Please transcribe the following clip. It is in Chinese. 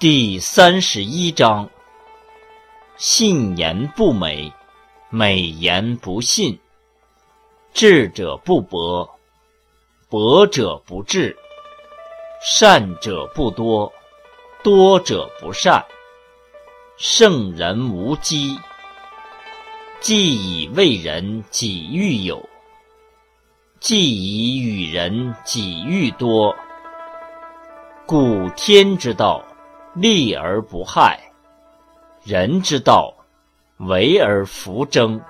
第三十一章：信言不美，美言不信；智者不博，博者不智；善者不多，多者不善。圣人无积，既以为人己欲有，既以与人己欲多。故天之道。利而不害，人之道，为而弗争。